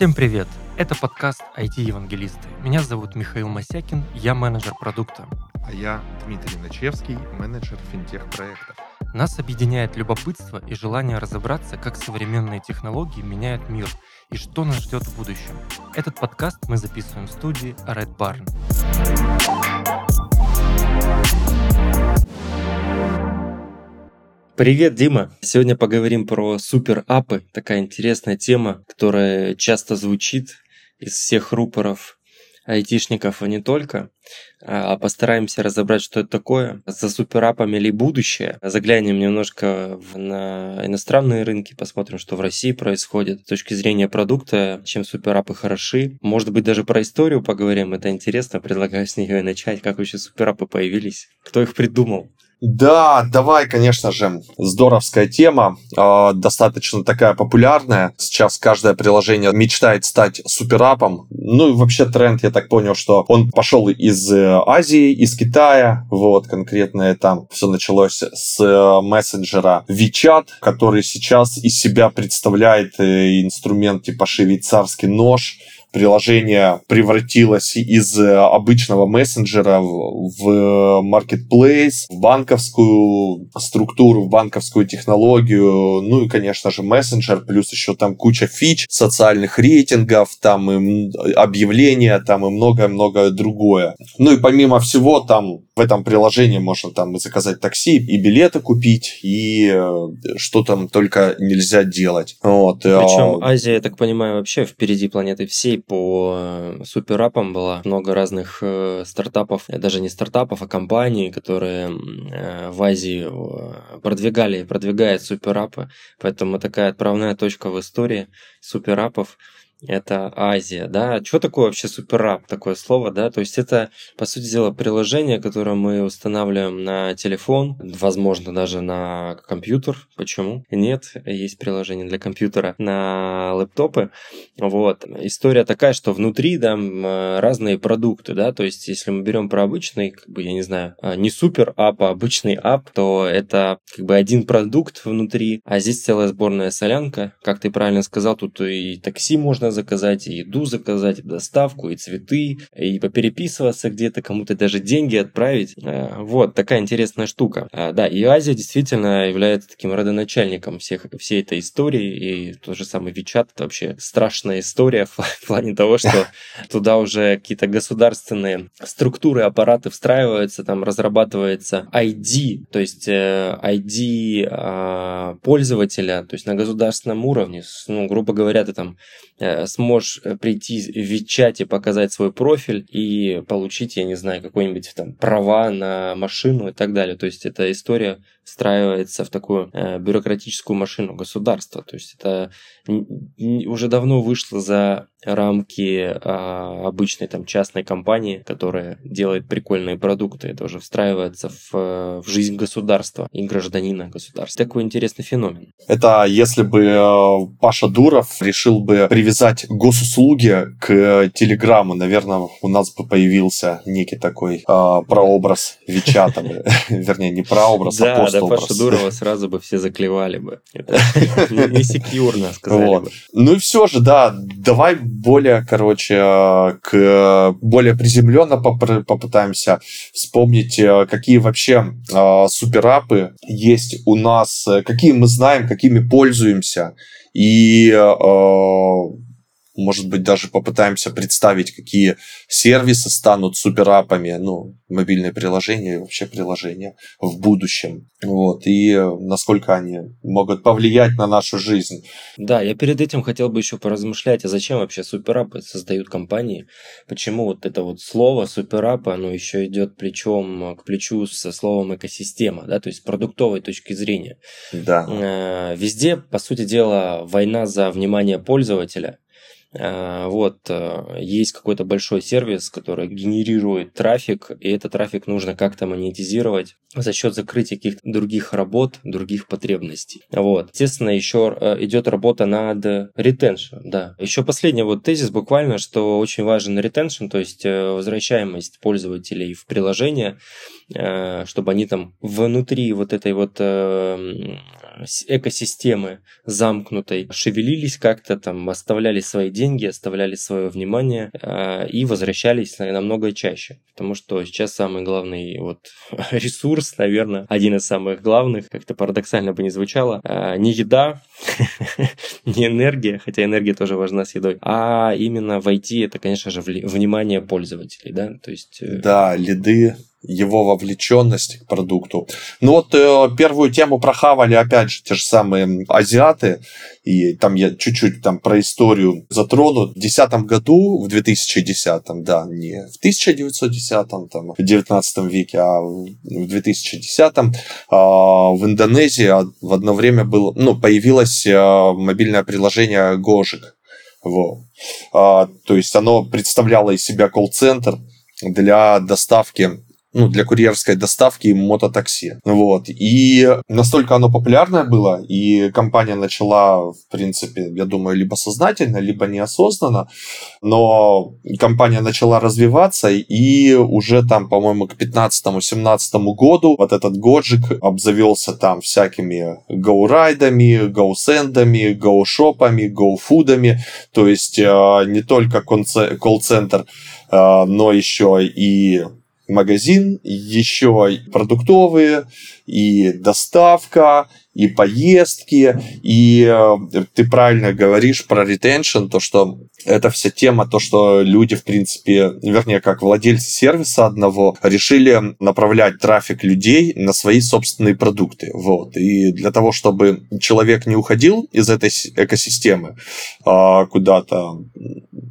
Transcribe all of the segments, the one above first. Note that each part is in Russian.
Всем привет! Это подкаст IT-евангелисты. Меня зовут Михаил Масякин, я менеджер продукта. А я Дмитрий Начевский, менеджер финтех-проектов. Нас объединяет любопытство и желание разобраться, как современные технологии меняют мир и что нас ждет в будущем. Этот подкаст мы записываем в студии Red Barn. Привет, Дима! Сегодня поговорим про супер-апы. Такая интересная тема, которая часто звучит из всех рупоров айтишников, и не только. А постараемся разобрать, что это такое. За суперапами ли будущее? Заглянем немножко на иностранные рынки, посмотрим, что в России происходит. С точки зрения продукта, чем суперапы хороши. Может быть, даже про историю поговорим. Это интересно. Предлагаю с нее и начать. Как вообще суперапы появились? Кто их придумал? Да, давай, конечно же, здоровская тема, э, достаточно такая популярная. Сейчас каждое приложение мечтает стать суперапом. Ну и вообще тренд, я так понял, что он пошел из э, Азии, из Китая, вот конкретно там все началось с э, мессенджера WeChat, который сейчас из себя представляет э, инструмент типа швейцарский нож, приложение превратилось из э, обычного мессенджера в marketplace, в банковскую структуру, в банковскую технологию, ну и, конечно же, мессенджер, плюс еще там куча фич, социальных рейтингов, там и объявления, там и многое-многое другое. Ну и помимо всего, там в этом приложении можно там заказать такси и билеты купить, и э, что там только нельзя делать. Вот. Причем а, Азия, я так понимаю, вообще впереди планеты всей по э, суперапам было много разных э, стартапов, даже не стартапов, а компаний, которые э, в Азии продвигали, продвигают суперапы. Поэтому такая отправная точка в истории суперапов это Азия, да. Что такое вообще суперап, такое слово, да? То есть это, по сути дела, приложение, которое мы устанавливаем на телефон, возможно, даже на компьютер. Почему? Нет, есть приложение для компьютера на лэптопы. Вот. История такая, что внутри, да, разные продукты, да, то есть если мы берем про обычный, как бы, я не знаю, а, не супер ап, а обычный ап, то это как бы один продукт внутри, а здесь целая сборная солянка. Как ты правильно сказал, тут и такси можно заказать, и еду заказать, и доставку, и цветы, и попереписываться где-то, кому-то даже деньги отправить. Э, вот, такая интересная штука. А, да, и Азия действительно является таким родоначальником всех, всей этой истории, и тот же самый Вичат, это вообще страшная история в плане того, что туда уже какие-то государственные структуры, аппараты встраиваются, там разрабатывается ID, то есть э, ID а, пользователя, то есть на государственном уровне, ну, грубо говоря, ты там Э, сможешь э, прийти в Вичате, показать свой профиль и получить, я не знаю, какой-нибудь там права на машину и так далее. То есть эта история встраивается в такую э, бюрократическую машину государства. То есть это уже давно вышло за рамки а, обычной там частной компании, которая делает прикольные продукты. Это уже встраивается в, в жизнь государства и гражданина государства. Такой интересный феномен. Это если бы э, Паша Дуров решил бы привязать госуслуги к Телеграму, наверное, у нас бы появился некий такой э, прообраз Вичата, вернее, не прообраз, а за Пашу Дурова сразу бы все заклевали бы. Не секьюрно, сказали бы. Ну и все же, да, давай более, короче, к более приземленно попытаемся вспомнить, э, какие вообще э, суперапы есть у нас, э, какие мы знаем, какими пользуемся. И может быть, даже попытаемся представить, какие сервисы станут суперапами, ну, мобильные приложения и вообще приложения в будущем. Вот, и насколько они могут повлиять на нашу жизнь. Да, я перед этим хотел бы еще поразмышлять, а зачем вообще суперапы создают компании? Почему вот это вот слово суперап, оно еще идет плечом к плечу со словом экосистема, да, то есть с продуктовой точки зрения. Да. Э, везде, по сути дела, война за внимание пользователя – вот, э, есть какой-то большой сервис, который генерирует трафик, и этот трафик нужно как-то монетизировать за счет закрытия каких-то других работ, других потребностей. Вот. Естественно, еще э, идет работа над retention, да. Еще последний вот тезис буквально, что очень важен retention, то есть возвращаемость пользователей в приложение, чтобы они там внутри вот этой вот экосистемы замкнутой шевелились как-то, там оставляли свои деньги, оставляли свое внимание э, и возвращались намного чаще. Потому что сейчас самый главный вот ресурс, наверное, один из самых главных, как-то парадоксально бы не звучало, э, не еда, не энергия, хотя энергия тоже важна с едой, а именно в IT это, конечно же, внимание пользователей, да, то есть... Э, да, лиды, его вовлеченность к продукту. Ну вот э, первую тему прохавали, опять же, те же самые азиаты, и там я чуть-чуть там про историю затрону. В 2010 году, в 2010, да, не в 1910, там, в 19 веке, а в 2010 э, в Индонезии в одно время было, ну, появилось э, мобильное приложение Гожик. Вот. А, то есть оно представляло из себя колл-центр для доставки ну, для курьерской доставки мототакси. Вот. И настолько оно популярное было, и компания начала, в принципе, я думаю, либо сознательно, либо неосознанно, но компания начала развиваться, и уже там, по-моему, к 15-17 году вот этот годжик обзавелся там всякими гоурайдами, гоусендами, гоушопами, гоуфудами, то есть э, не только колл-центр, э, но еще и магазин, еще продуктовые, и доставка, и поездки, и э, ты правильно говоришь про ретеншн, то, что это вся тема, то, что люди, в принципе, вернее, как владельцы сервиса одного, решили направлять трафик людей на свои собственные продукты. Вот. И для того, чтобы человек не уходил из этой экосистемы а, куда-то,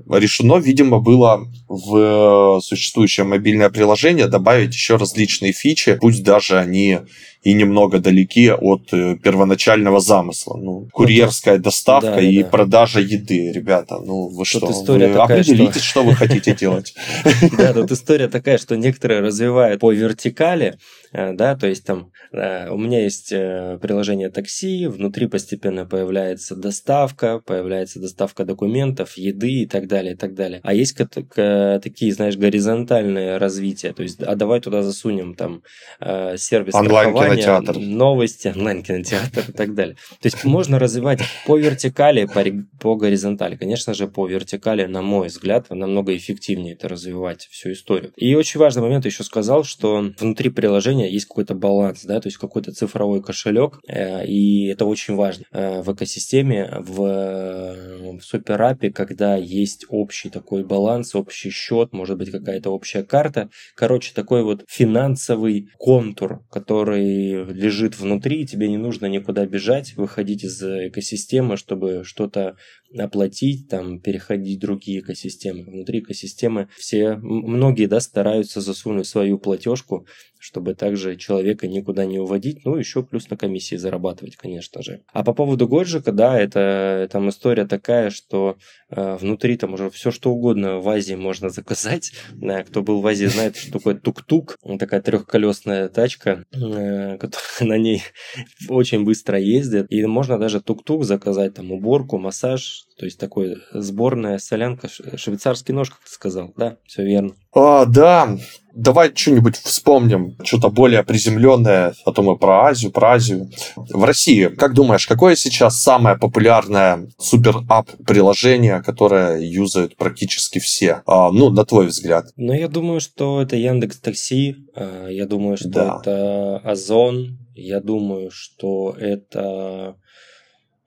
решено, видимо, было в существующее мобильное приложение добавить еще различные фичи, пусть даже они и немного далеки от э, первоначального замысла. Ну, ну курьерская доставка да, и да. продажа еды, ребята, ну вы что, история вы такая, определитесь, что... что вы хотите делать. Да, тут история такая, что некоторые развивают по вертикали, да, то есть там э, у меня есть э, приложение такси, внутри постепенно появляется доставка, появляется доставка документов, еды и так далее, и так далее. А есть такие, знаешь, горизонтальные развития, то есть, а давай туда засунем там сервис страхования, новости, онлайн-кинотеатр и так далее. То есть можно развивать по вертикали, по, по горизонтали. Конечно же, по вертикали, на мой взгляд, намного эффективнее это развивать всю историю. И очень важный момент еще сказал, что внутри приложения приложения есть какой-то баланс, да, то есть какой-то цифровой кошелек, э, и это очень важно э, в экосистеме, в, э, в суперапе, когда есть общий такой баланс, общий счет, может быть какая-то общая карта, короче, такой вот финансовый контур, который лежит внутри, тебе не нужно никуда бежать, выходить из экосистемы, чтобы что-то оплатить, там, переходить в другие экосистемы. Внутри экосистемы все, многие, да, стараются засунуть свою платежку, чтобы также человека никуда не уводить, ну, еще плюс на комиссии зарабатывать, конечно же. А по поводу Годжика, да, это там история такая, что э, внутри там уже все что угодно в Азии можно заказать. Э, кто был в Азии, знает, что такое тук-тук, такая трехколесная тачка, э, которая на ней очень быстро ездит, и можно даже тук-тук заказать, там, уборку, массаж, то есть такой сборная солянка, швейцарский нож, как ты сказал, да, все верно. А, да, давай что-нибудь вспомним, что-то более приземленное, а то мы про Азию, про Азию. В России, как думаешь, какое сейчас самое популярное супер-ап приложение, которое юзают практически все? А, ну, на твой взгляд. Ну, я думаю, что это Яндекс Такси, а, я думаю, что да. это Озон, я думаю, что это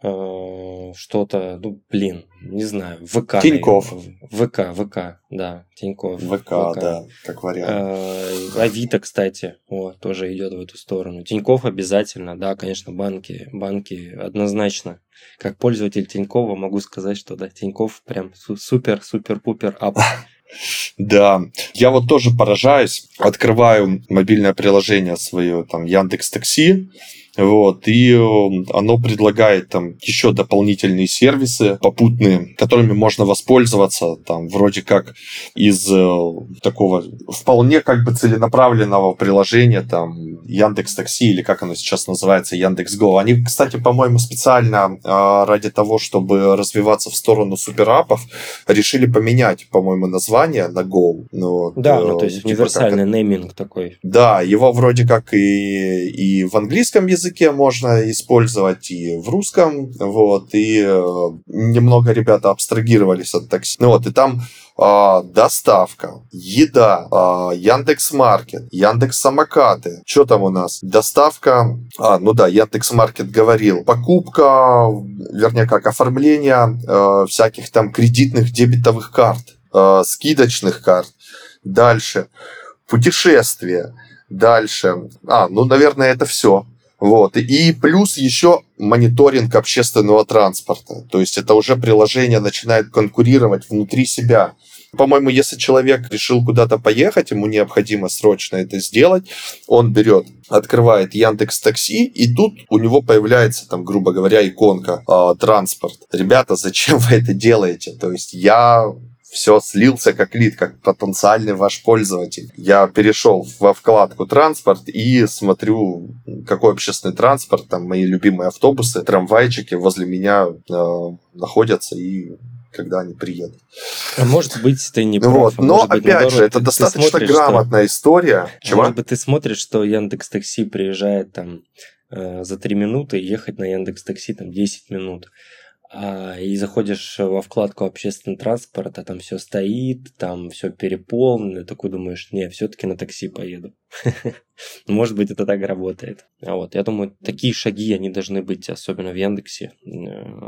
что-то, ну, блин, не знаю, ВК. Тиньков. ВК, ВК, да, Тиньков. ВК, ВК. да, как вариант. Э, Авито, кстати, вот, тоже идет в эту сторону. Тиньков обязательно, да, конечно, банки, банки однозначно. Как пользователь Тинькова могу сказать, что да, Тиньков прям супер-супер-пупер ап. Да, я вот тоже поражаюсь, открываю мобильное приложение свое, там, Яндекс Такси, вот, и эм, оно предлагает там еще дополнительные сервисы попутные, которыми можно воспользоваться, там, вроде как из э, такого вполне как бы целенаправленного приложения, там, Яндекс Такси или как оно сейчас называется, Яндекс Го. Они, кстати, по-моему, специально э, ради того, чтобы развиваться в сторону суперапов, решили поменять, по-моему, название на Go. Ну, да, э, ну, то есть типа универсальный как... нейминг такой. Да, его вроде как и, и в английском языке языке можно использовать, и в русском, вот, и э, немного ребята абстрагировались от такси. Ну вот, и там а, доставка, еда, а, Яндекс Маркет, Яндекс Самокаты. Что там у нас? Доставка, а, ну да, Яндекс Маркет говорил. Покупка, вернее как, оформление а, всяких там кредитных дебетовых карт, а, скидочных карт. Дальше. Путешествия. Дальше. А, ну, наверное, это все. Вот. И плюс еще мониторинг общественного транспорта. То есть это уже приложение начинает конкурировать внутри себя. По-моему, если человек решил куда-то поехать, ему необходимо срочно это сделать, он берет, открывает Яндекс Такси, и тут у него появляется, там, грубо говоря, иконка э, транспорт. Ребята, зачем вы это делаете? То есть я все слился как лид, как потенциальный ваш пользователь. Я перешел во вкладку транспорт и смотрю, какой общественный транспорт, там мои любимые автобусы, трамвайчики возле меня э, находятся и когда они приедут. А может быть, ты не прав. Вот. А Но, быть, опять наоборот, же, это достаточно смотришь, грамотная что... история. Чего? Может быть, ты смотришь, что Яндекс Такси приезжает там э, за 3 минуты, ехать на Яндекс Такси там 10 минут а, и заходишь во вкладку общественный транспорт, а там все стоит, там все переполнено, такой думаешь, не, все-таки на такси поеду. Может быть, это так работает. А вот, я думаю, такие шаги, они должны быть, особенно в Яндексе, э,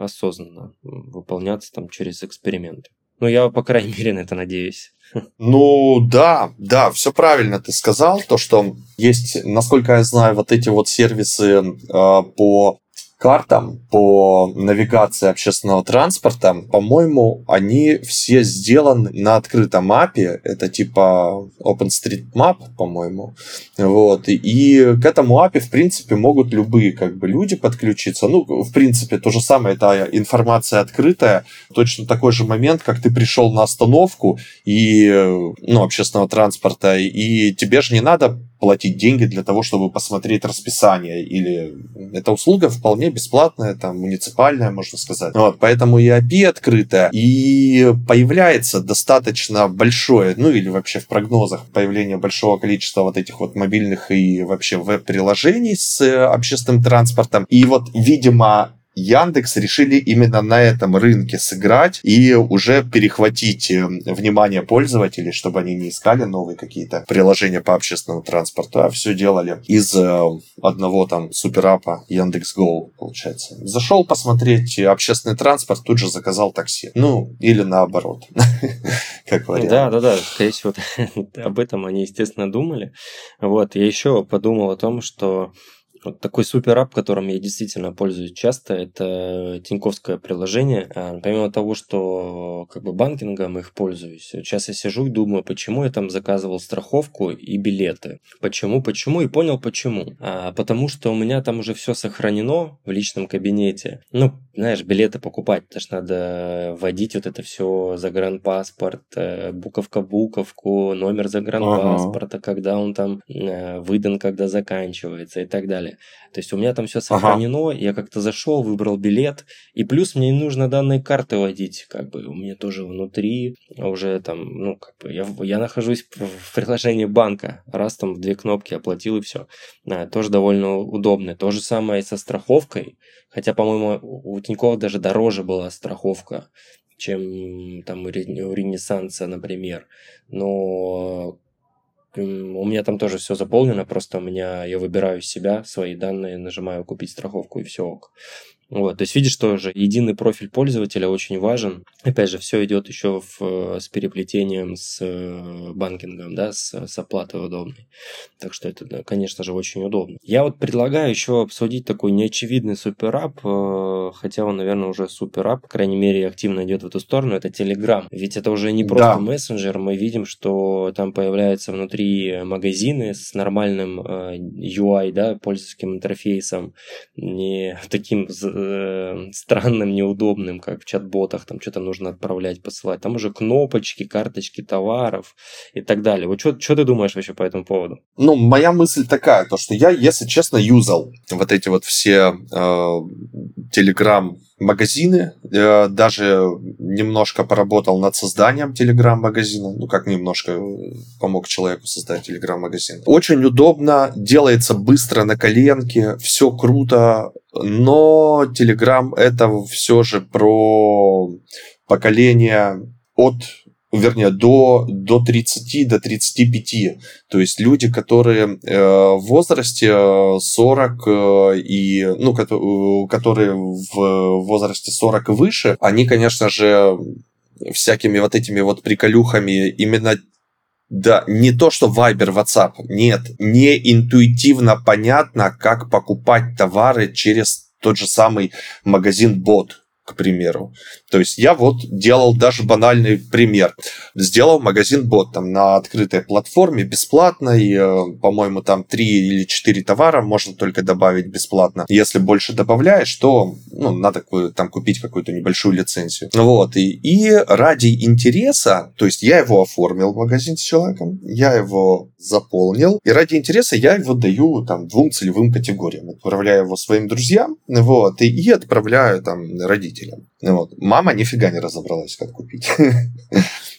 осознанно выполняться там через эксперименты. Ну, я, по крайней мере, на это надеюсь. Ну, да, да, все правильно ты сказал. То, что есть, насколько я знаю, вот эти вот сервисы э, по картам по навигации общественного транспорта, по-моему, они все сделаны на открытом мапе. Это типа OpenStreetMap, по-моему. Вот. И к этому API, в принципе, могут любые как бы люди подключиться. Ну, в принципе, то же самое, это информация открытая. Точно такой же момент, как ты пришел на остановку и, ну, общественного транспорта, и тебе же не надо платить деньги для того, чтобы посмотреть расписание. Или эта услуга вполне бесплатная, там, муниципальная, можно сказать. Вот, поэтому и API открытая, и появляется достаточно большое, ну или вообще в прогнозах появление большого количества вот этих вот мобильных и вообще веб-приложений с э, общественным транспортом. И вот, видимо, Яндекс решили именно на этом рынке сыграть и уже перехватить э, внимание пользователей, чтобы они не искали новые какие-то приложения по общественному транспорту, а все делали из э, одного там суперапа Яндекс.Го, получается. Зашел посмотреть общественный транспорт, тут же заказал такси. Ну, или наоборот, как вариант. Да, да, да, скорее всего, об этом они, естественно, думали. Вот, я еще подумал о том, что вот такой супер ап, которым я действительно пользуюсь часто, это Тиньковское приложение. А, помимо того, что как бы банкингом их пользуюсь, сейчас я сижу и думаю, почему я там заказывал страховку и билеты. Почему, почему и понял почему. А, потому что у меня там уже все сохранено в личном кабинете. Ну, знаешь, билеты покупать, потому что надо вводить вот это все, загранпаспорт, э, буковка-буковку, номер загранпаспорта, ага. когда он там э, выдан, когда заканчивается и так далее. То есть у меня там все сохранено, ага. я как-то зашел, выбрал билет, и плюс мне не нужно данные карты вводить, как бы у меня тоже внутри уже там, ну, как бы я, я нахожусь в приложении банка, раз там две кнопки оплатил и все. Да, тоже довольно удобно. То же самое и со страховкой, хотя, по-моему, у Тинькофф даже дороже была страховка, чем там у Ренессанса, например. Но у меня там тоже все заполнено, просто у меня я выбираю себя, свои данные, нажимаю купить страховку и все ок. Вот, то есть видишь тоже, единый профиль пользователя очень важен. Опять же, все идет еще в, с переплетением с э, банкингом, да, с, с оплатой удобной. Так что это, конечно же, очень удобно. Я вот предлагаю еще обсудить такой неочевидный суперап, э, хотя он, наверное, уже суперап, по крайней мере, активно идет в эту сторону, это Telegram. Ведь это уже не просто да. мессенджер, мы видим, что там появляются внутри магазины с нормальным э, UI, да, пользовательским интерфейсом, не таким э, странным, неудобным, как в чат-ботах, там что-то нужно отправлять, посылать. Там уже кнопочки, карточки товаров и так далее. Вот что ты думаешь вообще по этому поводу? Ну, моя мысль такая, то что я, если честно, юзал вот эти вот все э, Telegram магазины, э, даже немножко поработал над созданием телеграм-магазина, ну как немножко э, помог человеку создать телеграм-магазин. Очень удобно, делается быстро на коленке, все круто, но телеграм это все же про поколение от вернее, до, до 30, до 35. То есть люди, которые э, в возрасте 40 э, и, ну, которые в возрасте 40 и выше, они, конечно же, всякими вот этими вот приколюхами именно да, не то, что Viber, WhatsApp, нет, не интуитивно понятно, как покупать товары через тот же самый магазин бот к примеру. То есть я вот делал даже банальный пример. Сделал магазин бот там на открытой платформе бесплатно, и, э, по-моему, там 3 или 4 товара можно только добавить бесплатно. Если больше добавляешь, то ну, надо там купить какую-то небольшую лицензию. Вот, и, и ради интереса, то есть я его оформил, магазин с человеком, я его заполнил, и ради интереса я его даю там двум целевым категориям. Отправляю его своим друзьям, вот, и, и отправляю там родителям родителям. Вот. Мама нифига не разобралась, как купить.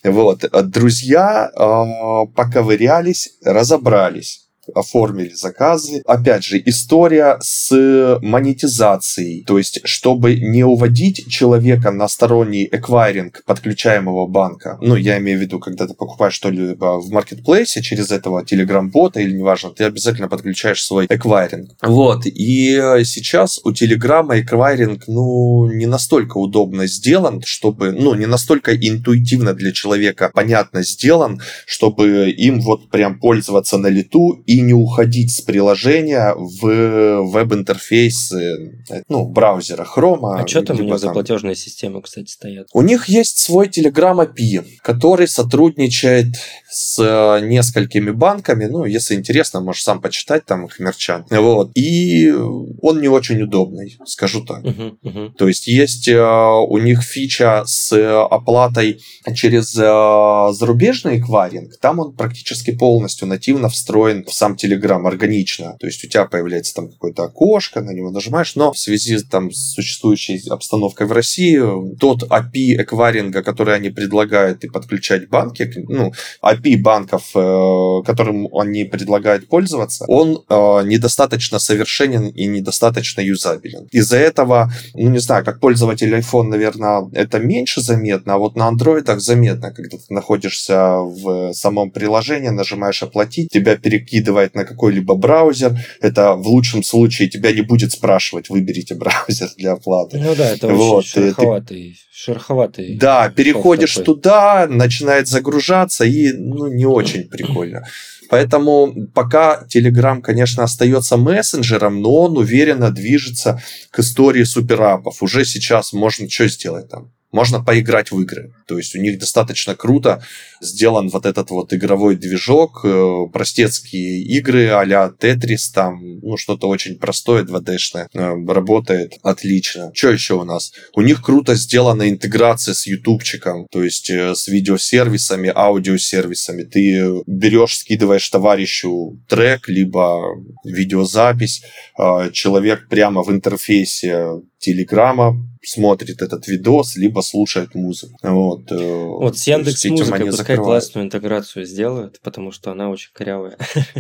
Вот. Друзья а, поковырялись, разобрались оформили заказы. Опять же, история с монетизацией. То есть, чтобы не уводить человека на сторонний эквайринг подключаемого банка. Ну, я имею в виду, когда ты покупаешь что-либо в маркетплейсе через этого телеграм-бота или неважно, ты обязательно подключаешь свой эквайринг. Вот. И сейчас у телеграма эквайринг, ну, не настолько удобно сделан, чтобы, ну, не настолько интуитивно для человека понятно сделан, чтобы им вот прям пользоваться на лету и и не уходить с приложения в веб-интерфейс э, ну, браузера Chrome. А что там у них за платежные системы, кстати, стоят? У них есть свой Telegram API, который сотрудничает с э, несколькими банками. Ну, если интересно, можешь сам почитать там их мерчан. Вот. И он не очень удобный, скажу так. Uh-huh, uh-huh. То есть есть э, у них фича с оплатой через зарубежный эквайринг. Там он практически полностью нативно встроен в сам сам Telegram органично. То есть у тебя появляется там какое-то окошко, на него нажимаешь, но в связи там, с существующей обстановкой в России, тот API эквайринга, который они предлагают и подключать банки, ну, API банков, э, которым они предлагают пользоваться, он э, недостаточно совершенен и недостаточно юзабелен. Из-за этого, ну, не знаю, как пользователь iPhone, наверное, это меньше заметно, а вот на андроидах заметно, когда ты находишься в самом приложении, нажимаешь оплатить, тебя перекидывает перекидывает на какой-либо браузер. Это в лучшем случае тебя не будет спрашивать, выберите браузер для оплаты. Ну да, это вот. очень шероховатый. Ты... шероховатый да, переходишь такой. туда, начинает загружаться, и ну, не очень прикольно. Поэтому пока Telegram, конечно, остается мессенджером, но он уверенно движется к истории суперапов. Уже сейчас можно что сделать там? Можно поиграть в игры. То есть у них достаточно круто сделан вот этот вот игровой движок, э, простецкие игры а-ля Тетрис, там, ну, что-то очень простое 2D-шное, э, работает отлично. Что еще у нас? У них круто сделана интеграция с ютубчиком, то есть э, с видеосервисами, аудиосервисами. Ты берешь, скидываешь товарищу трек, либо видеозапись, человек прямо в интерфейсе Телеграма смотрит этот видос, либо слушает музыку. Вот, э, вот с Яндекс Музыкой пускай классную интеграцию сделают, потому что она очень корявая.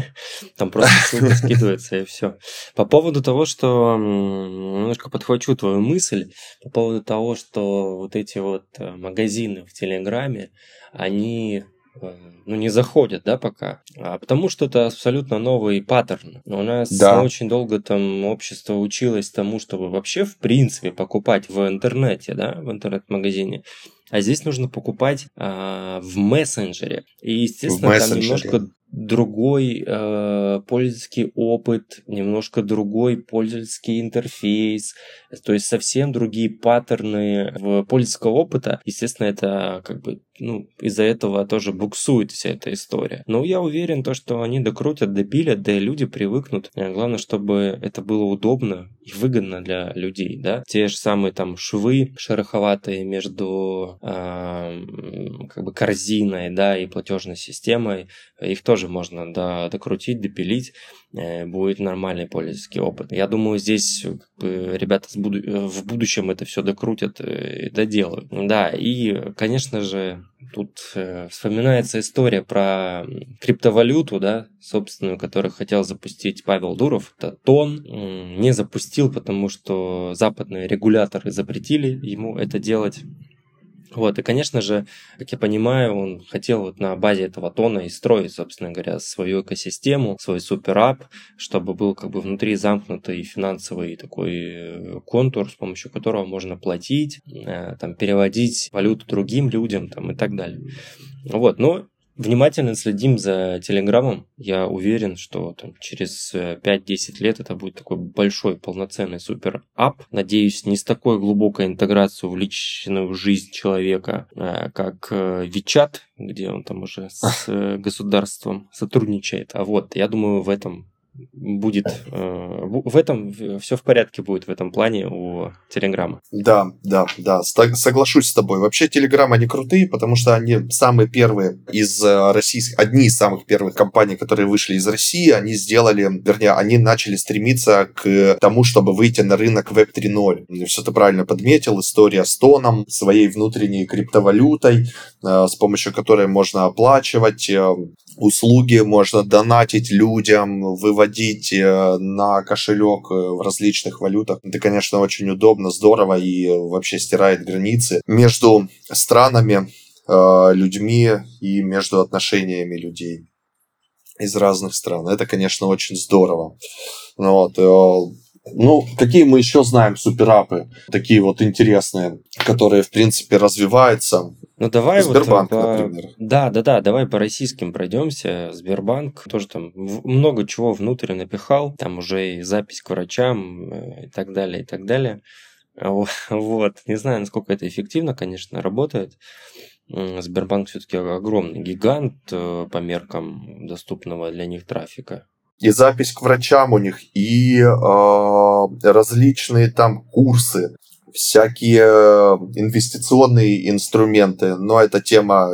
Там просто ссылка скидывается и все. По поводу того, что немножко подхвачу твою мысль, по поводу того, что вот эти вот э, магазины в Телеграме, они ну, не заходят, да, пока. А потому что это абсолютно новый паттерн. У нас да. очень долго там общество училось тому, чтобы вообще, в принципе, покупать в интернете, да, в интернет-магазине. А здесь нужно покупать а, в мессенджере. И, естественно, там немножко другой э, пользовательский опыт, немножко другой пользовательский интерфейс, то есть совсем другие паттерны в пользовательского опыта. Естественно, это как бы ну, из-за этого тоже буксует вся эта история. Но я уверен, то, что они докрутят, допилят, да и люди привыкнут. Главное, чтобы это было удобно и выгодно для людей, да. Те же самые там швы шероховатые между э, как бы корзиной, да, и платежной системой, их тоже можно да, докрутить, допилить. Э, будет нормальный пользовательский опыт. Я думаю, здесь ребята в будущем это все докрутят и доделают. Да, и, конечно же, тут вспоминается история про криптовалюту, да, собственную, которую хотел запустить Павел Дуров. Это Тон не запустил, потому что западные регуляторы запретили ему это делать. Вот, и, конечно же, как я понимаю, он хотел вот на базе этого тона и строить, собственно говоря, свою экосистему, свой суперап, чтобы был как бы внутри замкнутый финансовый такой э, контур, с помощью которого можно платить, э, там, переводить валюту другим людям там, и так далее. Вот, но Внимательно следим за Телеграмом. Я уверен, что там, через 5-10 э, лет это будет такой большой полноценный супер ап. Надеюсь, не с такой глубокой интеграцией в личную жизнь человека, э, как Вичат, э, где он там уже с государством сотрудничает. А вот, я думаю, в этом будет э, в этом все в порядке будет в этом плане у Телеграма. Да, да, да, соглашусь с тобой. Вообще Телеграм они крутые, потому что они самые первые из э, российских, одни из самых первых компаний, которые вышли из России, они сделали, вернее, они начали стремиться к тому, чтобы выйти на рынок Web 3.0. Все ты правильно подметил, история с тоном, своей внутренней криптовалютой, э, с помощью которой можно оплачивать услуги, можно донатить людям, выводить э, на кошелек э, в различных валютах. Это, конечно, очень удобно, здорово и вообще стирает границы между странами, э, людьми и между отношениями людей из разных стран. Это, конечно, очень здорово. Ну вот, ну, какие мы еще знаем суперапы, такие вот интересные, которые, в принципе, развиваются. Ну давай Сбербанк, вот по... например. Да, да, да, давай по российским пройдемся. Сбербанк тоже там много чего внутрь напихал, там уже и запись к врачам э, и так далее, и так далее. Вот, не знаю, насколько это эффективно, конечно, работает. Сбербанк все-таки огромный гигант э, по меркам доступного для них трафика и запись к врачам у них, и э, различные там курсы, всякие инвестиционные инструменты. Но это тема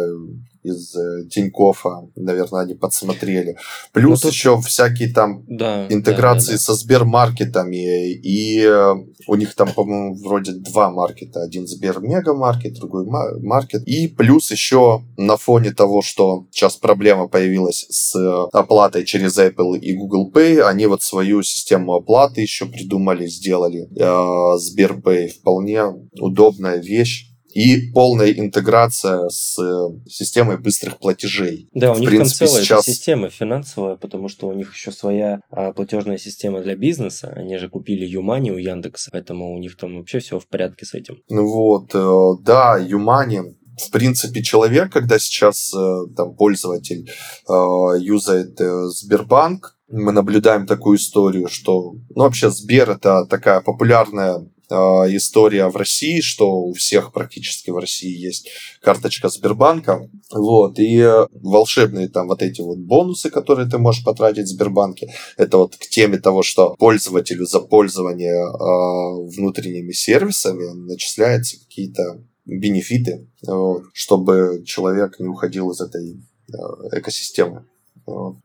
из э, Тинькофа, наверное, они подсмотрели. Плюс ну, тут... еще всякие там да, интеграции да, да, да. со Сбермаркетами, и э, у них там, по-моему, вроде два маркета. Один Сбер Мегамаркет, другой маркет. И плюс еще на фоне того, что сейчас проблема появилась с оплатой через Apple и Google Pay, они вот свою систему оплаты еще придумали, сделали. Э, Сберпэй вполне удобная вещь и полная интеграция с э, системой быстрых платежей. Да, у них принципе, там целая сейчас... система финансовая, потому что у них еще своя а, платежная система для бизнеса. Они же купили Юмани у Яндекса, поэтому у них там вообще все в порядке с этим. Ну вот, э, да, Юмани в принципе, человек, когда сейчас э, там пользователь юзает Сбербанк, мы наблюдаем такую историю, что ну, вообще Сбер это такая популярная а, история в России, что у всех практически в России есть карточка Сбербанка. Вот, и волшебные там вот эти вот бонусы, которые ты можешь потратить в Сбербанке, это вот к теме того, что пользователю за пользование э, внутренними сервисами начисляются какие-то бенефиты, вот, чтобы человек не уходил из этой э, экосистемы.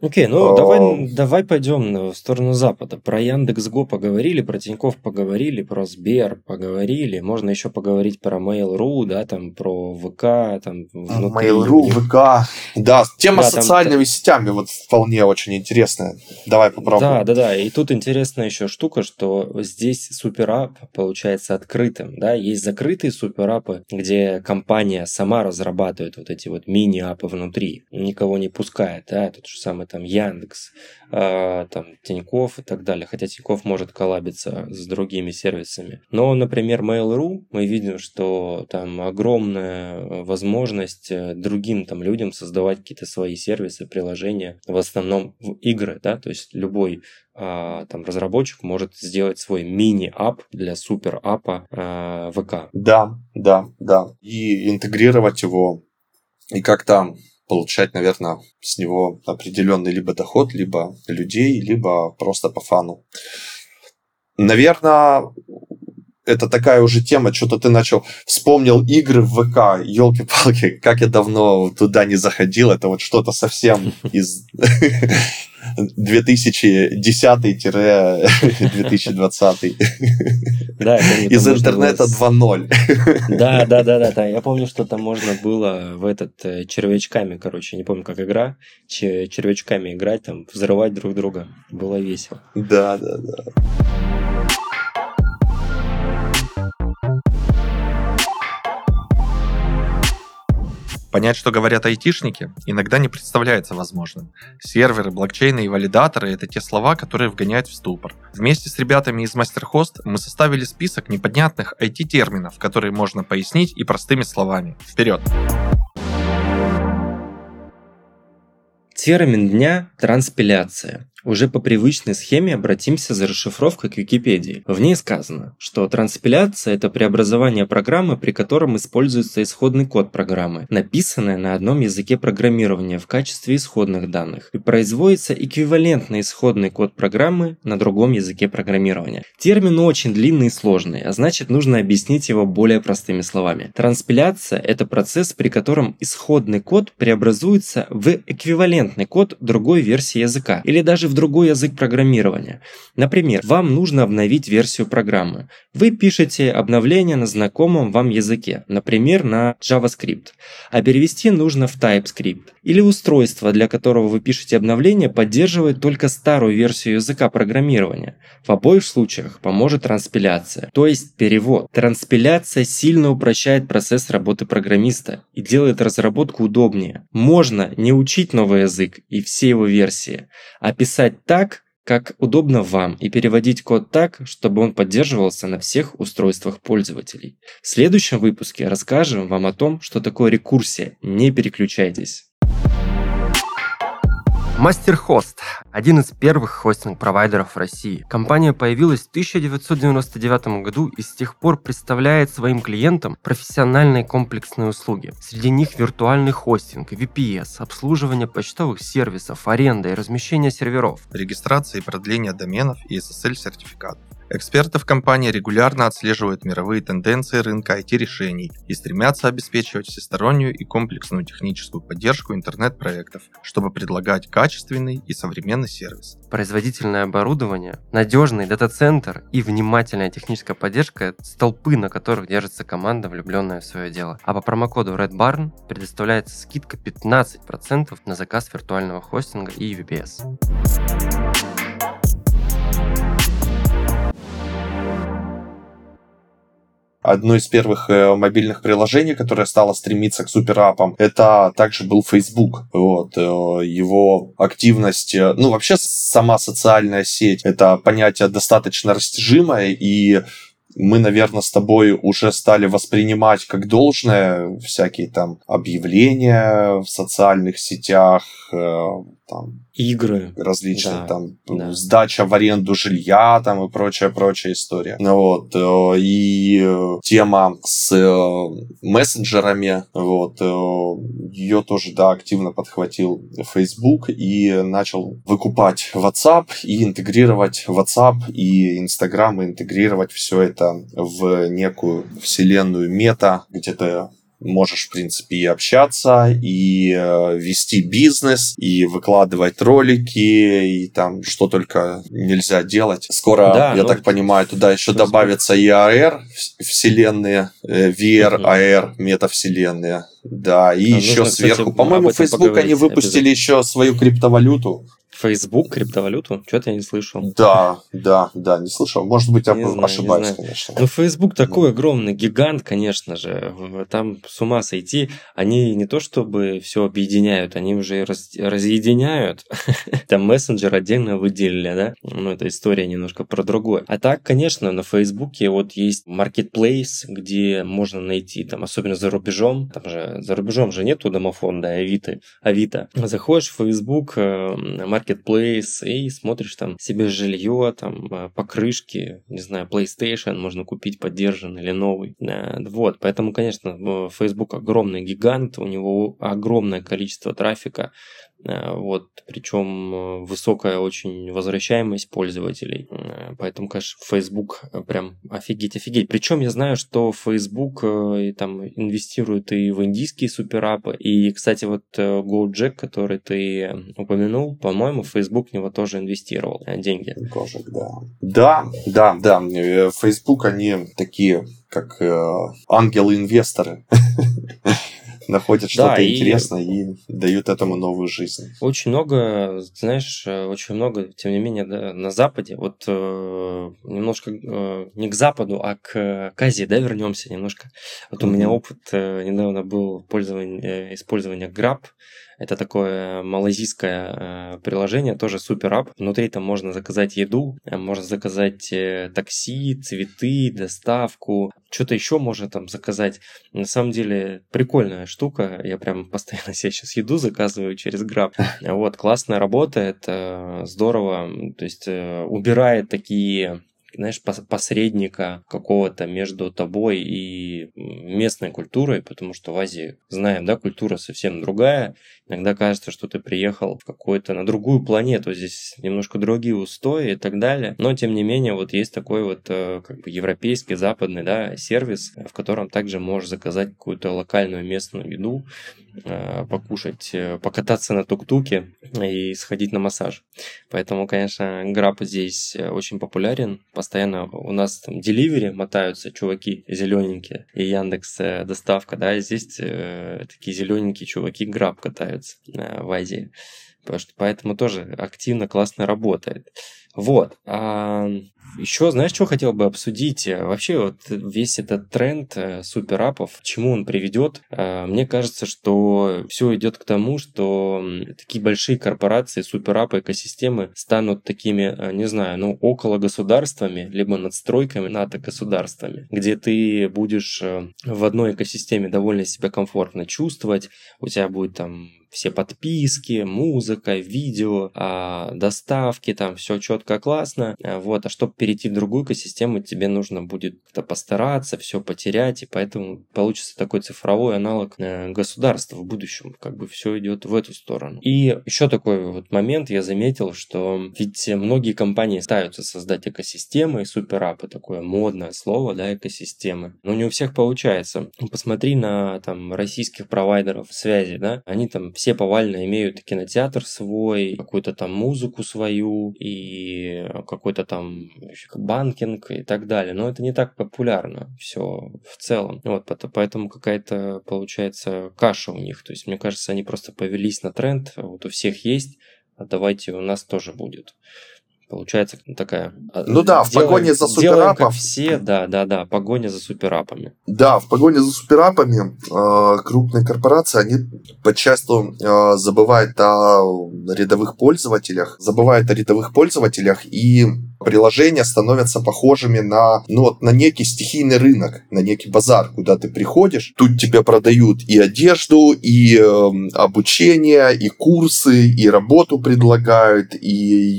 Окей, ну а... давай, давай пойдем в сторону Запада. Про Яндекс.Го поговорили, про Тиньков поговорили, про Сбер поговорили. Можно еще поговорить про Mail.ru, да, там про ВК, там внутри... Mail.ru, ВК. Да, тема да, с социальными там... сетями вот вполне очень интересная. Давай попробуем. Да, да, да. И тут интересная еще штука, что здесь суперап получается открытым, да. Есть закрытые суперапы, где компания сама разрабатывает вот эти вот мини-апы внутри, никого не пускает, да. Тут же самый там Яндекс, э, там Тиньков и так далее. Хотя Тиньков может коллабиться с другими сервисами. Но, например, Mail.ru, мы видим, что там огромная возможность э, другим там людям создавать какие-то свои сервисы, приложения, в основном в игры, да, то есть любой а, там разработчик может сделать свой мини-ап для супер-апа а, ВК. Да, да, да. И интегрировать его и как-то получать, наверное, с него определенный либо доход, либо людей, либо просто по фану. Наверное, это такая уже тема, что-то ты начал, вспомнил игры в ВК, елки-палки, как я давно туда не заходил, это вот что-то совсем из 2010-2020. Да, Из интернета 2.0. Да, да, да, да, да. Я помню, что там можно было в этот э, червячками, короче, не помню, как игра, червячками играть, там, взрывать друг друга. Было весело. Да, да, да. Понять, что говорят айтишники, иногда не представляется возможным. Серверы, блокчейны и валидаторы – это те слова, которые вгоняют в ступор. Вместе с ребятами из MasterHost мы составили список непонятных IT-терминов, которые можно пояснить и простыми словами. Вперед! Термин дня – транспиляция. Уже по привычной схеме обратимся за расшифровкой к Википедии. В ней сказано, что транспиляция – это преобразование программы, при котором используется исходный код программы, написанная на одном языке программирования в качестве исходных данных, и производится эквивалентный исходный код программы на другом языке программирования. Термин очень длинный и сложный, а значит нужно объяснить его более простыми словами. Транспиляция – это процесс, при котором исходный код преобразуется в эквивалентный код другой версии языка, или даже в другой язык программирования. Например, вам нужно обновить версию программы. Вы пишете обновление на знакомом вам языке, например, на JavaScript, а перевести нужно в TypeScript. Или устройство, для которого вы пишете обновление, поддерживает только старую версию языка программирования. В обоих случаях поможет транспиляция, то есть перевод. Транспиляция сильно упрощает процесс работы программиста и делает разработку удобнее. Можно не учить новый язык и все его версии, а писать так, как удобно вам, и переводить код так, чтобы он поддерживался на всех устройствах пользователей. В следующем выпуске расскажем вам о том, что такое рекурсия. Не переключайтесь. MasterHost – один из первых хостинг-провайдеров в России. Компания появилась в 1999 году и с тех пор представляет своим клиентам профессиональные комплексные услуги. Среди них виртуальный хостинг, VPS, обслуживание почтовых сервисов, аренда и размещение серверов. Регистрация и продление доменов и SSL-сертификатов. Эксперты в компании регулярно отслеживают мировые тенденции рынка IT-решений и стремятся обеспечивать всестороннюю и комплексную техническую поддержку интернет-проектов, чтобы предлагать качественный и современный сервис. Производительное оборудование, надежный дата-центр и внимательная техническая поддержка – столпы, на которых держится команда, влюбленная в свое дело. А по промокоду Red Barn предоставляется скидка 15% на заказ виртуального хостинга и VPS. Одно из первых э, мобильных приложений, которое стало стремиться к суперапам, это также был Facebook. Вот, э, его активность, э, ну вообще сама социальная сеть, это понятие достаточно растяжимое, и мы, наверное, с тобой уже стали воспринимать как должное всякие там объявления в социальных сетях, там игры различные, да, там да. сдача в аренду жилья там и прочая прочая история. Ну вот э, и э, тема с э, мессенджерами, вот ее тоже да активно подхватил Facebook и начал выкупать WhatsApp и интегрировать WhatsApp и Instagram и интегрировать все это в некую вселенную мета, где то можешь, в принципе, и общаться, и э, вести бизнес, и выкладывать ролики, и там что только нельзя делать. Скоро, да, я ну, так понимаю, туда еще добавятся и AR вселенные, э, VR, AR метавселенные. Да, и а еще сверху. По-моему, Facebook они выпустили еще свою криптовалюту. Facebook, криптовалюту? Что-то я не слышал. Да, да, да, не слышал. Может быть, я не ошибаюсь, знаю. конечно. Ну, Facebook такой огромный гигант, конечно же. Там с ума сойти. Они не то чтобы все объединяют, они уже раз, разъединяют. Там мессенджер отдельно выделили, да? Ну, это история немножко про другое. А так, конечно, на Фейсбуке вот есть marketplace, где можно найти, там, особенно за рубежом, там же за рубежом же нету домофонда, Авито. Авито. Заходишь в Facebook, marketplace Marketplace и смотришь там себе жилье, там э, покрышки, не знаю, PlayStation можно купить поддержанный или новый. Э, вот, поэтому, конечно, Facebook огромный гигант, у него огромное количество трафика, вот, причем высокая очень возвращаемость пользователей. Поэтому, конечно, Facebook прям офигеть, офигеть. Причем я знаю, что Facebook и там инвестирует и в индийские суперапы. И, кстати, вот GoJack, который ты упомянул, по-моему, Facebook в него тоже инвестировал деньги. Gojek, да. Да, да, да. Facebook, они такие, как э, ангелы-инвесторы. находят что-то да, интересное и... и дают этому новую жизнь. Очень много, знаешь, э, очень много, тем не менее, да, на Западе, вот э, немножко э, не к Западу, а к, к Азии, да, вернемся немножко. Вот mm-hmm. у меня опыт э, недавно был пользования, использования Grab, это такое малазийское э, приложение, тоже супер ап. Внутри там можно заказать еду, э, можно заказать э, такси, цветы, доставку, что-то еще можно там заказать. На самом деле прикольная штука. Я прям постоянно себе сейчас еду заказываю через Grab. Вот, классно работает, здорово. То есть убирает такие знаешь, посредника какого-то между тобой и местной культурой, потому что в Азии, знаем, да, культура совсем другая. Иногда кажется, что ты приехал в какую-то на другую планету, здесь немножко другие устои и так далее. Но, тем не менее, вот есть такой вот э, как бы европейский, западный, да, сервис, в котором также можешь заказать какую-то локальную местную еду, Э, покушать, э, покататься на тук-туке и сходить на массаж. Поэтому, конечно, граб здесь очень популярен. Постоянно у нас там деливери мотаются чуваки зелененькие и Яндекс доставка, да, здесь такие зелененькие чуваки граб катаются в Азии. Поэтому тоже активно, классно работает. Вот. А еще, знаешь, что хотел бы обсудить? Вообще, вот весь этот тренд э, суперапов, к чему он приведет? Э, мне кажется, что все идет к тому, что такие большие корпорации, суперапы, экосистемы станут такими, э, не знаю, ну, около государствами, либо надстройками над государствами, где ты будешь в одной экосистеме довольно себя комфортно чувствовать, у тебя будет там все подписки, музыка, видео, а, доставки, там все четко, классно. А, вот, а чтобы перейти в другую экосистему, тебе нужно будет постараться, все потерять, и поэтому получится такой цифровой аналог э, государства в будущем. Как бы все идет в эту сторону. И еще такой вот момент я заметил, что ведь многие компании пытаются создать экосистемы, суперапы, такое модное слово, да, экосистемы. Но не у всех получается. Посмотри на там российских провайдеров связи, да, они там все повально имеют кинотеатр свой, какую-то там музыку свою и какой-то там банкинг и так далее. Но это не так популярно все в целом. Вот, поэтому какая-то получается каша у них. То есть, мне кажется, они просто повелись на тренд. Вот у всех есть, а давайте у нас тоже будет. Получается такая... А, ну да, в делаем, погоне за суперапом. все, да, да, да, погоня за суперапами. Да, в погоне за суперапами э, крупные корпорации, они подчасту э, забывают о рядовых пользователях, забывают о рядовых пользователях и приложения становятся похожими на, ну, вот, на некий стихийный рынок, на некий базар, куда ты приходишь. Тут тебе продают и одежду, и э, обучение, и курсы, и работу предлагают, и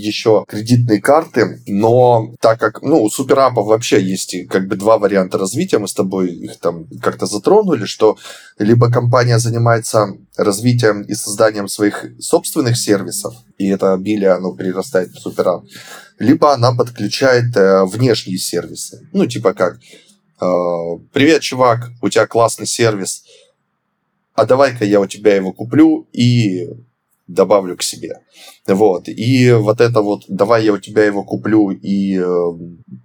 еще кредитные карты. Но так как, ну, у суперапов вообще есть как бы два варианта развития, мы с тобой их там как-то затронули, что либо компания занимается развитием и созданием своих собственных сервисов, и это обилие, оно перерастает в суперап, либо она подключает э, внешние сервисы. Ну, типа как, э, привет, чувак, у тебя классный сервис, а давай-ка я у тебя его куплю и добавлю к себе. Вот. И вот это вот, давай я у тебя его куплю и э,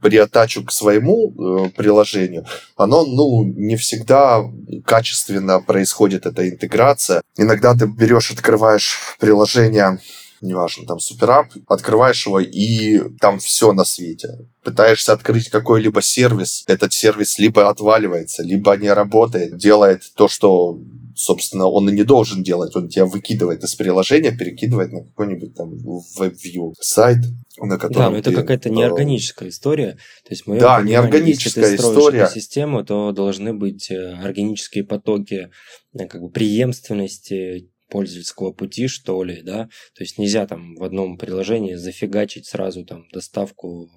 приотачу к своему э, приложению, оно, ну, не всегда качественно происходит эта интеграция. Иногда ты берешь, открываешь приложение неважно, там суперап, открываешь его, и там все на свете. Пытаешься открыть какой-либо сервис, этот сервис либо отваливается, либо не работает, делает то, что собственно, он и не должен делать. Он тебя выкидывает из приложения, перекидывает на какой-нибудь там WebView сайт, на котором Да, но это ты, какая-то э, неорганическая история. То есть, мое да, неорганическая если ты история. систему, то должны быть э, органические потоки э, как бы преемственности пользовательского пути, что ли, да, то есть нельзя там в одном приложении зафигачить сразу там доставку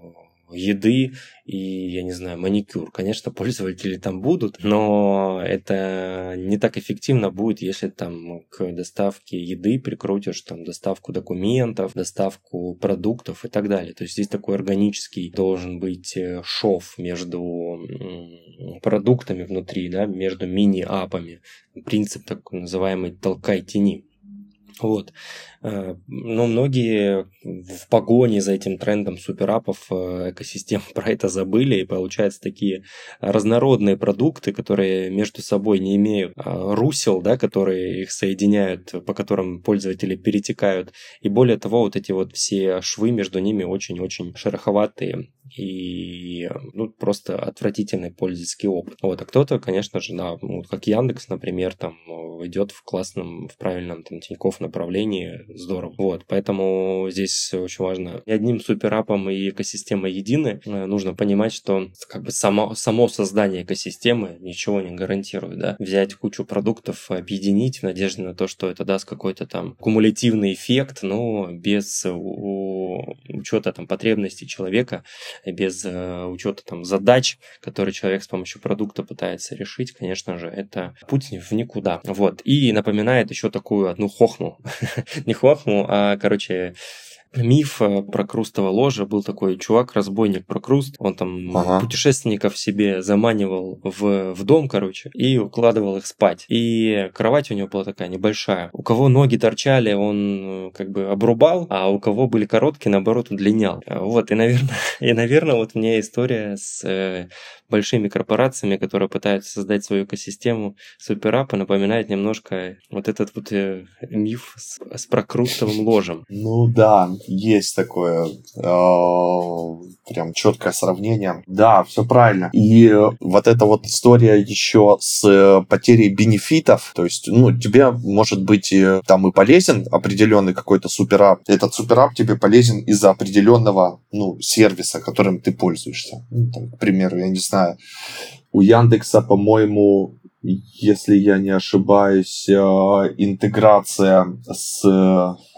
еды и, я не знаю, маникюр. Конечно, пользователи там будут, но это не так эффективно будет, если там к доставке еды прикрутишь там доставку документов, доставку продуктов и так далее. То есть здесь такой органический должен быть э, шов между продуктами внутри, да, между мини-апами. Принцип так называемый «толкай тени». Вот. Э, но многие в погоне за этим трендом суперапов э, экосистем про это забыли, и получаются такие разнородные продукты, которые между собой не имеют а, русел, да, которые их соединяют, по которым пользователи перетекают. И более того, вот эти вот все швы между ними очень-очень шероховатые и ну, просто отвратительный пользовательский опыт. Вот, а кто-то, конечно же, да, ну, как Яндекс, например, там идет в классном, в правильном там Тинькофф направлении, здорово. Вот, поэтому здесь очень важно. И одним суперапом и экосистемой едины э, нужно понимать, что как бы само, само создание экосистемы ничего не гарантирует, да. Взять кучу продуктов, объединить в надежде на то, что это даст какой-то там кумулятивный эффект, но без учета там потребностей человека, без э, учета там задач, которые человек с помощью продукта пытается решить, конечно же, это путь в никуда. Вот. И напоминает еще такую одну хохму. Не хохму, а, короче, миф э, про Крустово ложе. Был такой чувак-разбойник про Круст. Он там ага. путешественников себе заманивал в, в дом, короче, и укладывал их спать. И кровать у него была такая небольшая. У кого ноги торчали, он э, как бы обрубал, а у кого были короткие, наоборот, удлинял. Вот, и, наверное, и, наверное вот у меня история с э, большими корпорациями, которые пытаются создать свою экосистему суперапа, напоминает немножко вот этот вот э, миф с, с прокрустовым ложем. Ну да, есть такое э, прям четкое сравнение. Да, все правильно. И вот эта вот история еще с потерей бенефитов, то есть, ну, тебе может быть э, там и полезен определенный какой-то суперап. Этот суперап тебе полезен из-за определенного, ну, сервиса, которым ты пользуешься. Ну, там, к примеру, я не знаю. У Яндекса, по-моему, если я не ошибаюсь, э, интеграция с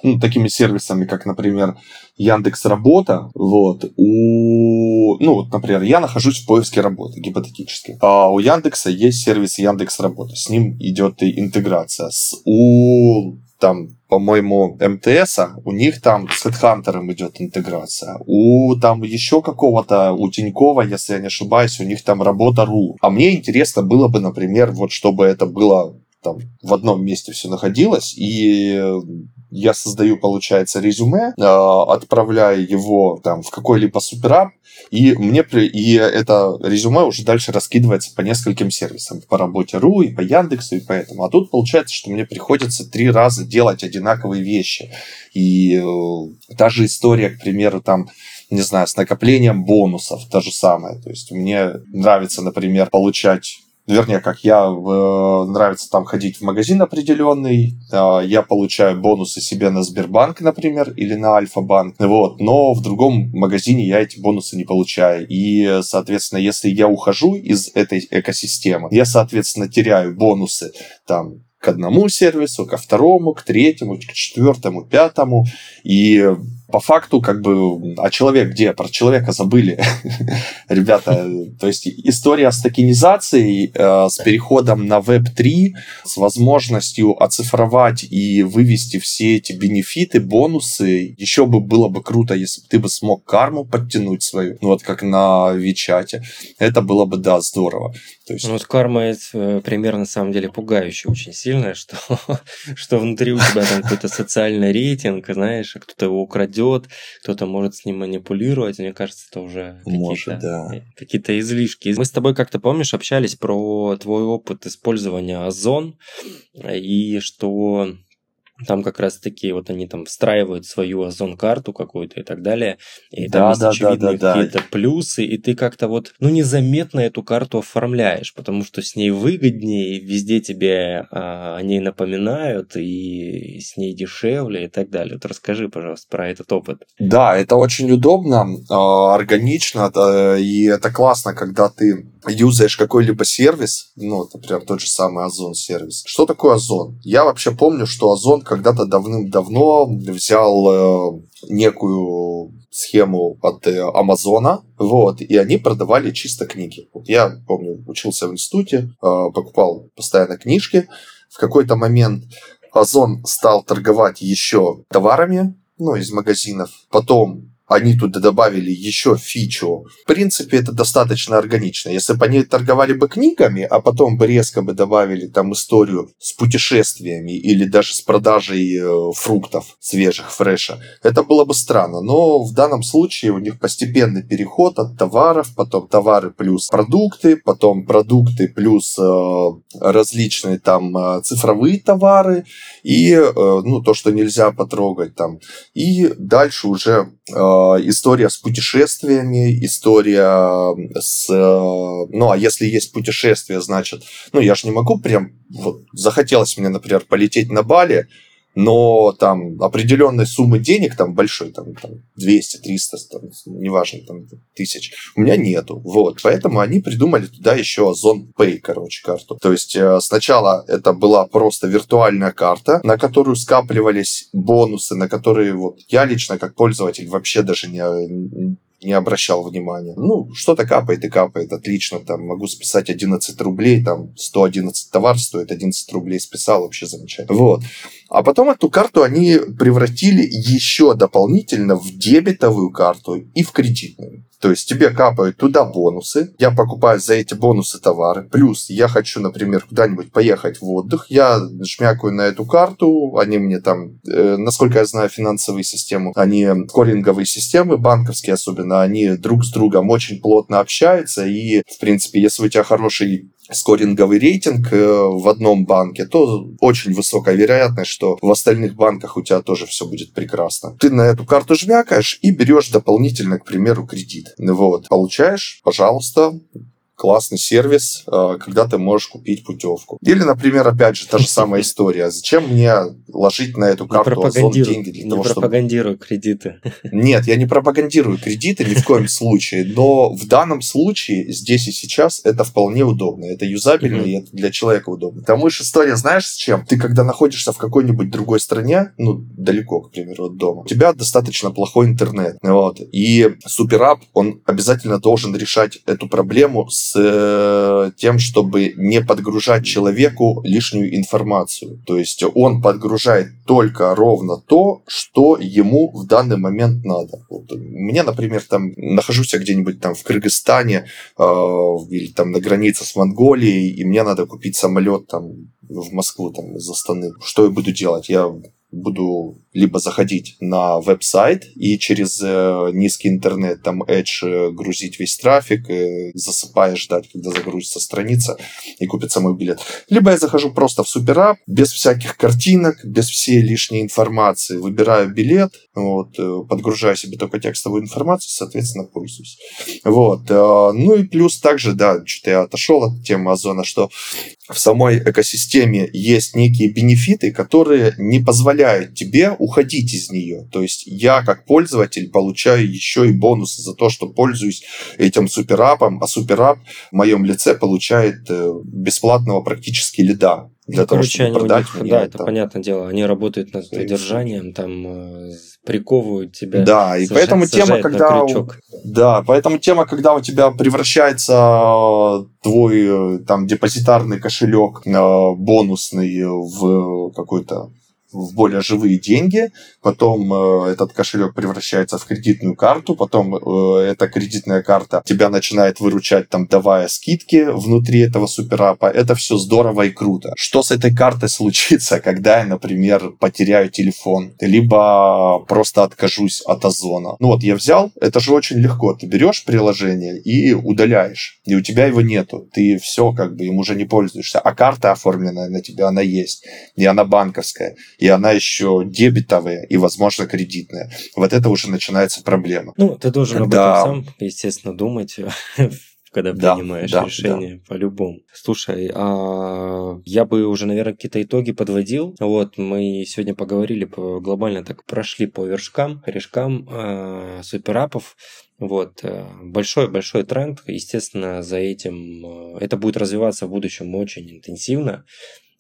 ну, такими сервисами, как, например, Яндекс Работа. Вот. У, ну, вот, например, я нахожусь в поиске работы, гипотетически. А у Яндекса есть сервис Яндекс Работа. С ним идет и интеграция. С, у там, по-моему, МТС, у них там с HeadHunter идет интеграция. У там еще какого-то, у Тинькова, если я не ошибаюсь, у них там работа РУ. А мне интересно было бы, например, вот чтобы это было там в одном месте все находилось, и я создаю, получается, резюме, э, отправляю его там в какой-либо суперап, и мне и это резюме уже дальше раскидывается по нескольким сервисам, по работе РУ и по Яндексу и поэтому. А тут получается, что мне приходится три раза делать одинаковые вещи. И э, та же история, к примеру, там не знаю, с накоплением бонусов, то же самое. То есть мне нравится, например, получать вернее, как я э, нравится там ходить в магазин определенный, э, я получаю бонусы себе на Сбербанк, например, или на Альфа-банк, вот, но в другом магазине я эти бонусы не получаю. И, соответственно, если я ухожу из этой экосистемы, я, соответственно, теряю бонусы там к одному сервису, ко второму, к третьему, к четвертому, пятому. И по факту, как бы, а человек где? Про человека забыли. Ребята, то есть история с токенизацией, э, с переходом на Web3, с возможностью оцифровать и вывести все эти бенефиты, бонусы, еще бы было бы круто, если бы ты бы смог карму подтянуть свою, ну вот как на Вичате. Это было бы, да, здорово. То есть... Ну, с кармой это пример на самом деле пугающий очень сильно, что, что внутри у тебя там какой-то социальный рейтинг, знаешь, а кто-то его украдет крадет, кто-то может с ним манипулировать. Мне кажется, это уже какие-то, да. Э, какие-то излишки. Мы с тобой как-то, помнишь, общались про твой опыт использования Озон, и что там как раз таки вот они там встраивают свою озон-карту какую-то и так далее. И там да, есть да, очевидные да, да, какие-то да. плюсы, и ты как-то вот, ну, незаметно эту карту оформляешь, потому что с ней выгоднее, везде тебе а, о ней напоминают, и с ней дешевле и так далее. Вот расскажи, пожалуйста, про этот опыт. Да, это очень удобно, а, органично, и это классно, когда ты юзаешь какой-либо сервис, ну, например, тот же самый Озон сервис. Что такое Озон? Я вообще помню, что Озон когда-то давным-давно взял э, некую схему от э, Амазона, вот, и они продавали чисто книги. Вот я помню, учился в институте, э, покупал постоянно книжки. В какой-то момент Озон стал торговать еще товарами, ну, из магазинов. Потом они туда добавили еще фичу. В принципе, это достаточно органично. Если бы они торговали бы книгами, а потом бы резко бы добавили там историю с путешествиями или даже с продажей э, фруктов свежих, фреша, это было бы странно. Но в данном случае у них постепенный переход от товаров, потом товары плюс продукты, потом продукты плюс э, различные там э, цифровые товары и ну, то, что нельзя потрогать там. И дальше уже Э, история с путешествиями, история с... Э, ну, а если есть путешествие, значит... Ну, я же не могу прям... Вот, захотелось мне, например, полететь на Бали, но там определенной суммы денег, там большой, там, там 200, 300, там, неважно, там тысяч, у меня нету. Вот, поэтому они придумали туда еще Озон Pay, короче, карту. То есть э, сначала это была просто виртуальная карта, на которую скапливались бонусы, на которые вот я лично как пользователь вообще даже не не обращал внимания. Ну, что-то капает и капает, отлично, там, могу списать 11 рублей, там, 111 товар стоит, 11 рублей списал, вообще замечательно. Вот. А потом эту карту они превратили еще дополнительно в дебетовую карту и в кредитную. То есть тебе капают туда бонусы, я покупаю за эти бонусы товары, плюс я хочу, например, куда-нибудь поехать в отдых, я шмякаю на эту карту, они мне там, э, насколько я знаю финансовые системы, они скоринговые системы, банковские особенно, они друг с другом очень плотно общаются, и, в принципе, если у тебя хороший скоринговый рейтинг э, в одном банке, то очень высокая вероятность, что в остальных банках у тебя тоже все будет прекрасно. Ты на эту карту жмякаешь и берешь дополнительно, к примеру, кредит. Вот. Получаешь, пожалуйста, классный сервис, э, когда ты можешь купить путевку. Или, например, опять же, та же самая история. Зачем мне ложить на эту карту Озон деньги для не того, чтобы... пропагандирую кредиты. Нет, я не пропагандирую кредиты ни в коем случае, но в данном случае здесь и сейчас это вполне удобно. Это юзабельно, и это для человека удобно. Потому что история, знаешь, с чем? Ты, когда находишься в какой-нибудь другой стране, ну, далеко, к примеру, от дома, у тебя достаточно плохой интернет. Вот. И суперап, он обязательно должен решать эту проблему с с э, тем, чтобы не подгружать человеку лишнюю информацию. То есть он подгружает только ровно то, что ему в данный момент надо. Вот. Мне, например, там нахожусь я где-нибудь там в Кыргызстане э, или там на границе с Монголией, и мне надо купить самолет там в Москву там из Астаны. Что я буду делать? Я буду либо заходить на веб-сайт и через э, низкий интернет, там Edge, э, грузить весь трафик, э, засыпая, ждать, когда загрузится страница и купится мой билет. Либо я захожу просто в суперап, без всяких картинок, без всей лишней информации, выбираю билет, вот, подгружаю себе только текстовую информацию, соответственно, пользуюсь. Вот. Ну и плюс также, да, что-то я отошел от темы Озона, что в самой экосистеме есть некие бенефиты, которые не позволяют тебе уходить из нее. То есть я как пользователь получаю еще и бонусы за то, что пользуюсь этим суперапом, а суперап в моем лице получает э, бесплатного практически лида для ну, того, короче, чтобы продать них, мне. Да, это, это понятное дело. Они работают над содержанием, там э, приковывают тебя. Да, и поэтому тема, когда... У, да, поэтому тема, когда у тебя превращается э, твой там депозитарный кошелек бонусный в какой-то в более живые деньги, потом э, этот кошелек превращается в кредитную карту, потом э, эта кредитная карта тебя начинает выручать, там, давая скидки внутри этого суперапа. Это все здорово и круто. Что с этой картой случится, когда я, например, потеряю телефон, либо просто откажусь от Озона? Ну вот, я взял, это же очень легко. Ты берешь приложение и удаляешь, и у тебя его нету. Ты все, как бы, им уже не пользуешься. А карта оформленная на тебя, она есть, и она банковская и она еще дебетовая и, возможно, кредитная. Вот это уже начинается проблема. Ну, ты должен об этом сам, естественно, думать когда да, принимаешь да, решение да. по-любому. Слушай, а я бы уже, наверное, какие-то итоги подводил. Вот мы сегодня поговорили по, глобально так прошли по вершкам, корешкам э, суперапов. Вот, большой-большой тренд, естественно, за этим, это будет развиваться в будущем очень интенсивно.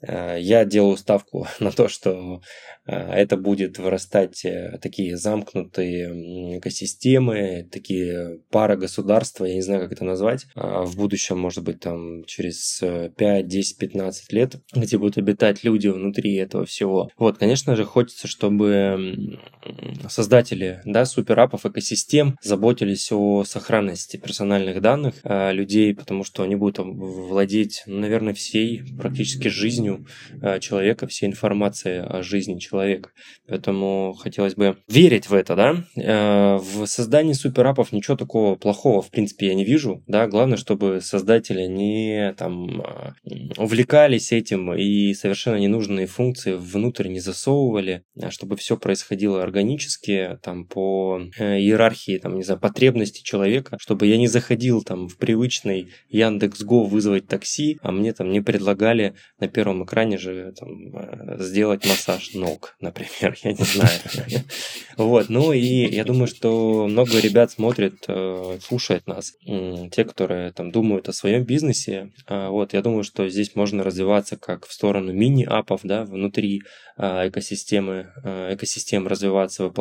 Э, я делаю ставку на то, что это будет вырастать э, такие замкнутые экосистемы, такие пара государства, я не знаю, как это назвать, а в будущем, может быть, там через 5, 10, 15 лет, где будут обитать люди внутри этого всего. Вот, конечно же, хочется, чтобы создатели да, суперапов, экосистем заботились о сохранности персональных данных людей, потому что они будут владеть, наверное, всей практически жизнью жизнью э, человека, всей информацией о жизни человека. Поэтому хотелось бы верить в это, да. Э, в создании суперапов ничего такого плохого, в принципе, я не вижу, да. Главное, чтобы создатели не там э, увлекались этим и совершенно ненужные функции внутрь не засовывали, а чтобы все происходило органически, там по иерархии, там, не знаю, потребности человека, чтобы я не заходил там в привычный Яндекс.Го вызвать такси, а мне там не предлагали на первом экране же там, э, сделать массаж ног, например, я не знаю. Вот, ну и я думаю, что много ребят смотрят, э, слушают нас, те, которые там думают о своем бизнесе. А, вот, я думаю, что здесь можно развиваться как в сторону мини-апов, да, внутри а, экосистемы, а, экосистем развиваться,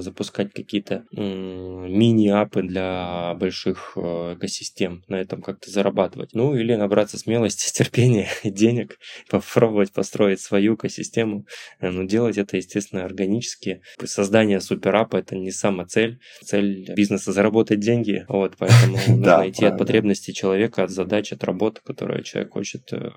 запускать какие-то мини-апы для больших экосистем, на этом как-то зарабатывать. Ну или набраться смелости, терпения и денег попробовать построить свою экосистему, э, но делать это, естественно, органически. Создание суперапа – это не сама цель. Цель бизнеса – заработать деньги, вот, поэтому нужно идти от потребностей человека, от задач, от работы, которую человек хочет э,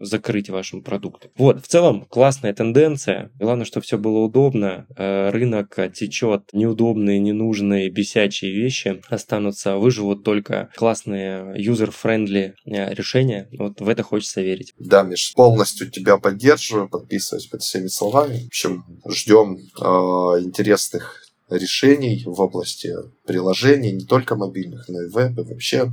закрыть вашим продуктом. Вот, в целом, классная тенденция. Главное, чтобы все было удобно. Э, рынок течет, неудобные, ненужные, бесячие вещи останутся. Выживут только классные user-friendly решения. Вот в это хочется верить. Да, Миш, пол полностью тебя поддерживаю, подписываюсь под всеми словами. В общем, ждем э, интересных решений в области приложений, не только мобильных, но и веб, и вообще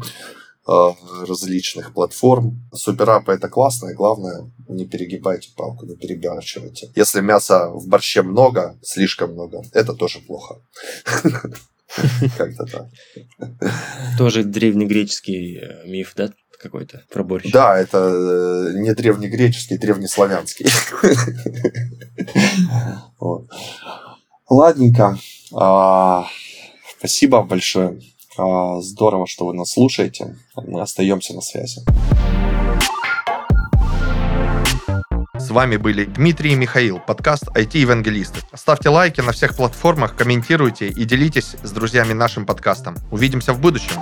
э, различных платформ. Суперапы это классно, и главное, не перегибайте палку, не перебарщивайте. Если мяса в борще много, слишком много, это тоже плохо. Как-то так. Тоже древнегреческий э, миф, да? Какой-то про борщ. Да, это э, не древнегреческий, древнеславянский. Ладненько. А, спасибо большое. А, здорово, что вы нас слушаете. Мы остаемся на связи. С вами были Дмитрий и Михаил, подкаст IT-евангелисты. Ставьте лайки на всех платформах, комментируйте и делитесь с друзьями нашим подкастом. Увидимся в будущем.